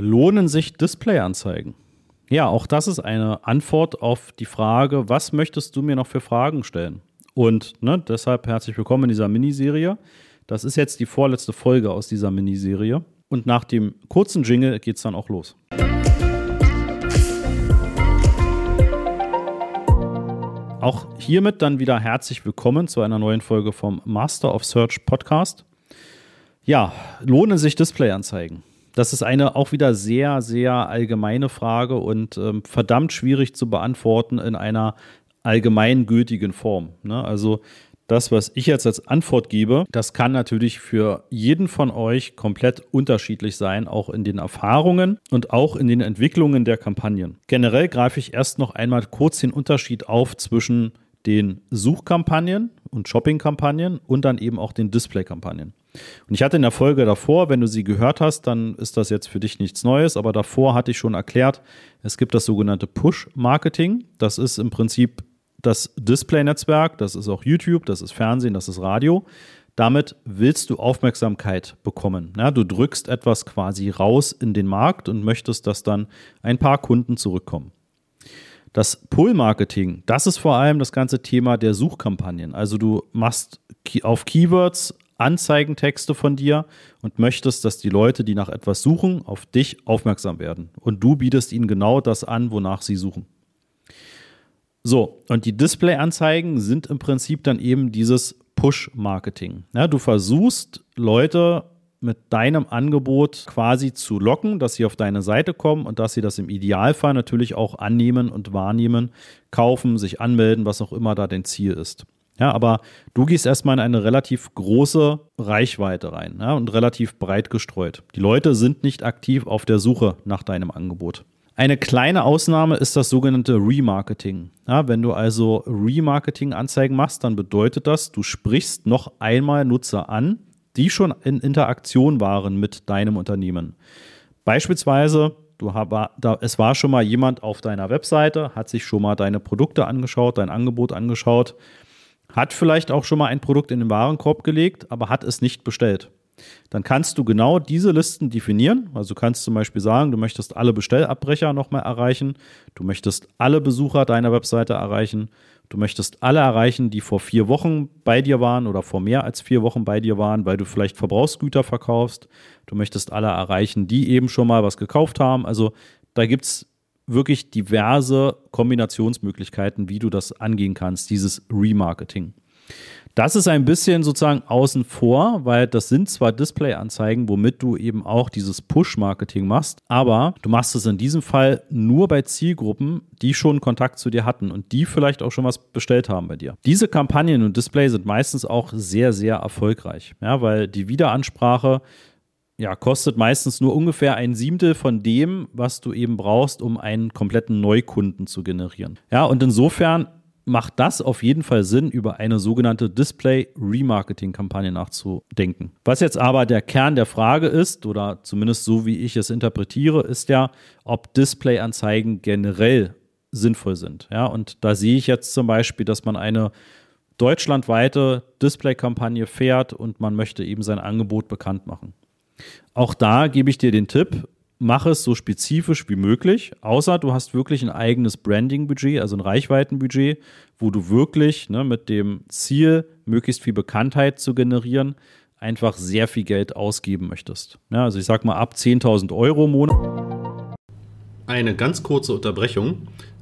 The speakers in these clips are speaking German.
Lohnen sich Displayanzeigen? Ja, auch das ist eine Antwort auf die Frage, was möchtest du mir noch für Fragen stellen? Und ne, deshalb herzlich willkommen in dieser Miniserie. Das ist jetzt die vorletzte Folge aus dieser Miniserie. Und nach dem kurzen Jingle geht es dann auch los. Auch hiermit dann wieder herzlich willkommen zu einer neuen Folge vom Master of Search Podcast. Ja, lohnen sich Displayanzeigen? Das ist eine auch wieder sehr, sehr allgemeine Frage und ähm, verdammt schwierig zu beantworten in einer allgemeingültigen Form. Ne? Also das, was ich jetzt als Antwort gebe, das kann natürlich für jeden von euch komplett unterschiedlich sein, auch in den Erfahrungen und auch in den Entwicklungen der Kampagnen. Generell greife ich erst noch einmal kurz den Unterschied auf zwischen den Suchkampagnen und Shoppingkampagnen und dann eben auch den Displaykampagnen. Und ich hatte in der Folge davor, wenn du sie gehört hast, dann ist das jetzt für dich nichts Neues, aber davor hatte ich schon erklärt, es gibt das sogenannte Push-Marketing. Das ist im Prinzip das Display-Netzwerk, das ist auch YouTube, das ist Fernsehen, das ist Radio. Damit willst du Aufmerksamkeit bekommen. Ja, du drückst etwas quasi raus in den Markt und möchtest, dass dann ein paar Kunden zurückkommen. Das Pull-Marketing, das ist vor allem das ganze Thema der Suchkampagnen. Also du machst auf Keywords Anzeigentexte von dir und möchtest, dass die Leute, die nach etwas suchen, auf dich aufmerksam werden. Und du bietest ihnen genau das an, wonach sie suchen. So, und die Display-Anzeigen sind im Prinzip dann eben dieses Push-Marketing. Ja, du versuchst Leute mit deinem Angebot quasi zu locken, dass sie auf deine Seite kommen und dass sie das im Idealfall natürlich auch annehmen und wahrnehmen, kaufen, sich anmelden, was auch immer da dein Ziel ist. Ja, aber du gehst erstmal in eine relativ große Reichweite rein ja, und relativ breit gestreut. Die Leute sind nicht aktiv auf der Suche nach deinem Angebot. Eine kleine Ausnahme ist das sogenannte Remarketing. Ja, wenn du also Remarketing-Anzeigen machst, dann bedeutet das, du sprichst noch einmal Nutzer an, die schon in Interaktion waren mit deinem Unternehmen. Beispielsweise, du es war schon mal jemand auf deiner Webseite, hat sich schon mal deine Produkte angeschaut, dein Angebot angeschaut hat vielleicht auch schon mal ein Produkt in den Warenkorb gelegt, aber hat es nicht bestellt. Dann kannst du genau diese Listen definieren. Also du kannst zum Beispiel sagen, du möchtest alle Bestellabbrecher nochmal erreichen, du möchtest alle Besucher deiner Webseite erreichen, du möchtest alle erreichen, die vor vier Wochen bei dir waren oder vor mehr als vier Wochen bei dir waren, weil du vielleicht Verbrauchsgüter verkaufst. Du möchtest alle erreichen, die eben schon mal was gekauft haben. Also da gibt es wirklich diverse Kombinationsmöglichkeiten, wie du das angehen kannst, dieses Remarketing. Das ist ein bisschen sozusagen außen vor, weil das sind zwar Display-Anzeigen, womit du eben auch dieses Push-Marketing machst, aber du machst es in diesem Fall nur bei Zielgruppen, die schon Kontakt zu dir hatten und die vielleicht auch schon was bestellt haben bei dir. Diese Kampagnen und Display sind meistens auch sehr, sehr erfolgreich, ja, weil die Wiederansprache ja, kostet meistens nur ungefähr ein Siebtel von dem, was du eben brauchst, um einen kompletten Neukunden zu generieren. Ja, und insofern macht das auf jeden Fall Sinn, über eine sogenannte Display-Remarketing-Kampagne nachzudenken. Was jetzt aber der Kern der Frage ist, oder zumindest so wie ich es interpretiere, ist ja, ob Display-Anzeigen generell sinnvoll sind. Ja, und da sehe ich jetzt zum Beispiel, dass man eine deutschlandweite Display-Kampagne fährt und man möchte eben sein Angebot bekannt machen. Auch da gebe ich dir den Tipp, mach es so spezifisch wie möglich, außer du hast wirklich ein eigenes Branding-Budget, also ein Reichweitenbudget, wo du wirklich ne, mit dem Ziel, möglichst viel Bekanntheit zu generieren, einfach sehr viel Geld ausgeben möchtest. Ja, also ich sag mal ab 10.000 Euro im Monat. Eine ganz kurze Unterbrechung.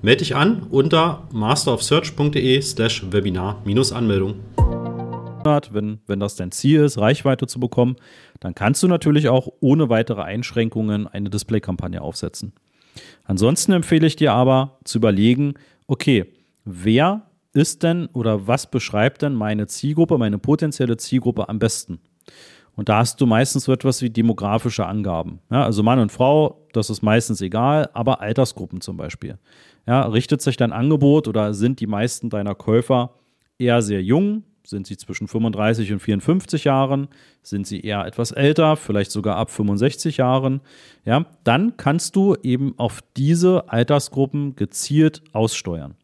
Melde dich an unter masterofsearch.de slash Webinar-Anmeldung. Wenn, wenn das dein Ziel ist, Reichweite zu bekommen, dann kannst du natürlich auch ohne weitere Einschränkungen eine Display-Kampagne aufsetzen. Ansonsten empfehle ich dir aber zu überlegen, okay, wer ist denn oder was beschreibt denn meine Zielgruppe, meine potenzielle Zielgruppe am besten? Und da hast du meistens so etwas wie demografische Angaben. Ja, also Mann und Frau, das ist meistens egal, aber Altersgruppen zum Beispiel. Ja, richtet sich dein Angebot oder sind die meisten deiner Käufer eher sehr jung? Sind sie zwischen 35 und 54 Jahren? Sind sie eher etwas älter, vielleicht sogar ab 65 Jahren? Ja, dann kannst du eben auf diese Altersgruppen gezielt aussteuern.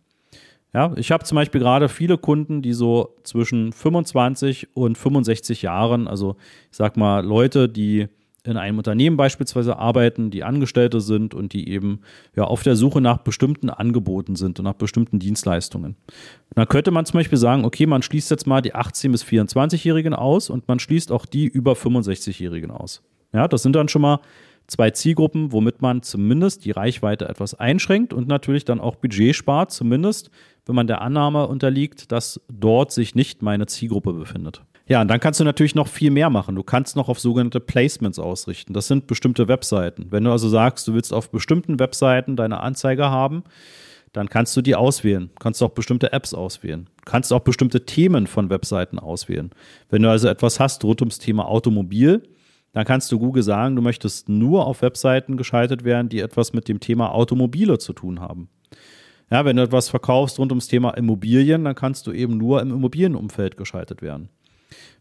Ja, ich habe zum Beispiel gerade viele Kunden, die so zwischen 25 und 65 Jahren, also ich sag mal Leute, die in einem Unternehmen beispielsweise arbeiten, die Angestellte sind und die eben ja auf der Suche nach bestimmten Angeboten sind und nach bestimmten Dienstleistungen. Und dann könnte man zum Beispiel sagen, okay, man schließt jetzt mal die 18 bis 24-Jährigen aus und man schließt auch die über 65-Jährigen aus. Ja, das sind dann schon mal zwei Zielgruppen, womit man zumindest die Reichweite etwas einschränkt und natürlich dann auch Budget spart, zumindest wenn man der Annahme unterliegt, dass dort sich nicht meine Zielgruppe befindet. Ja, und dann kannst du natürlich noch viel mehr machen. Du kannst noch auf sogenannte Placements ausrichten. Das sind bestimmte Webseiten. Wenn du also sagst, du willst auf bestimmten Webseiten deine Anzeige haben, dann kannst du die auswählen. Kannst auch bestimmte Apps auswählen. Kannst auch bestimmte Themen von Webseiten auswählen. Wenn du also etwas hast rund ums Thema Automobil, dann kannst du Google sagen, du möchtest nur auf Webseiten geschaltet werden, die etwas mit dem Thema Automobile zu tun haben. Ja, wenn du etwas verkaufst rund ums Thema Immobilien, dann kannst du eben nur im Immobilienumfeld geschaltet werden.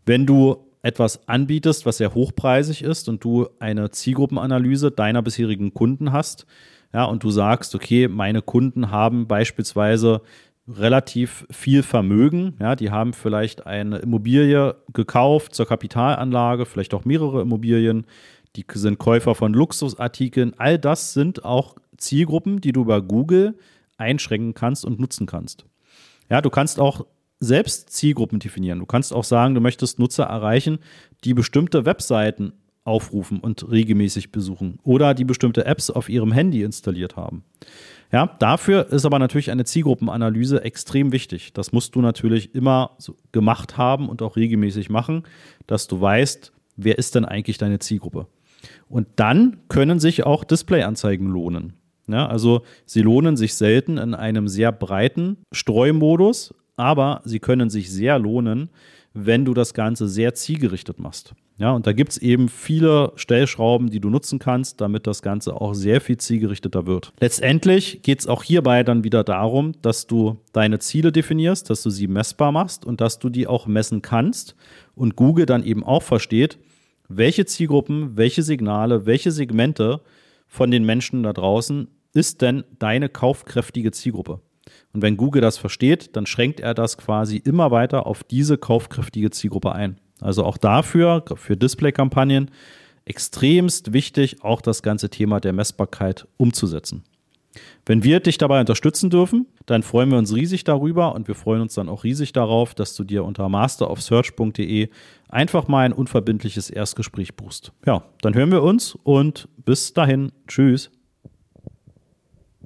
Wenn du etwas anbietest, was sehr hochpreisig ist und du eine Zielgruppenanalyse deiner bisherigen Kunden hast, ja, und du sagst, okay, meine Kunden haben beispielsweise relativ viel Vermögen, ja, die haben vielleicht eine Immobilie gekauft zur Kapitalanlage, vielleicht auch mehrere Immobilien, die sind Käufer von Luxusartikeln, all das sind auch Zielgruppen, die du über Google einschränken kannst und nutzen kannst. Ja, du kannst auch selbst Zielgruppen definieren. Du kannst auch sagen, du möchtest Nutzer erreichen, die bestimmte Webseiten aufrufen und regelmäßig besuchen oder die bestimmte Apps auf ihrem Handy installiert haben. Ja, dafür ist aber natürlich eine Zielgruppenanalyse extrem wichtig. Das musst du natürlich immer so gemacht haben und auch regelmäßig machen, dass du weißt, wer ist denn eigentlich deine Zielgruppe. Und dann können sich auch Displayanzeigen lohnen. Ja, also sie lohnen sich selten in einem sehr breiten Streumodus, aber sie können sich sehr lohnen, wenn du das Ganze sehr zielgerichtet machst. Ja, und da gibt es eben viele Stellschrauben, die du nutzen kannst, damit das Ganze auch sehr viel zielgerichteter wird. Letztendlich geht es auch hierbei dann wieder darum, dass du deine Ziele definierst, dass du sie messbar machst und dass du die auch messen kannst und Google dann eben auch versteht, welche Zielgruppen, welche Signale, welche Segmente von den Menschen da draußen ist denn deine kaufkräftige Zielgruppe? Und wenn Google das versteht, dann schränkt er das quasi immer weiter auf diese kaufkräftige Zielgruppe ein. Also auch dafür, für Display-Kampagnen, extremst wichtig, auch das ganze Thema der Messbarkeit umzusetzen. Wenn wir dich dabei unterstützen dürfen, dann freuen wir uns riesig darüber und wir freuen uns dann auch riesig darauf, dass du dir unter masterofsearch.de einfach mal ein unverbindliches Erstgespräch buchst. Ja, dann hören wir uns und bis dahin. Tschüss.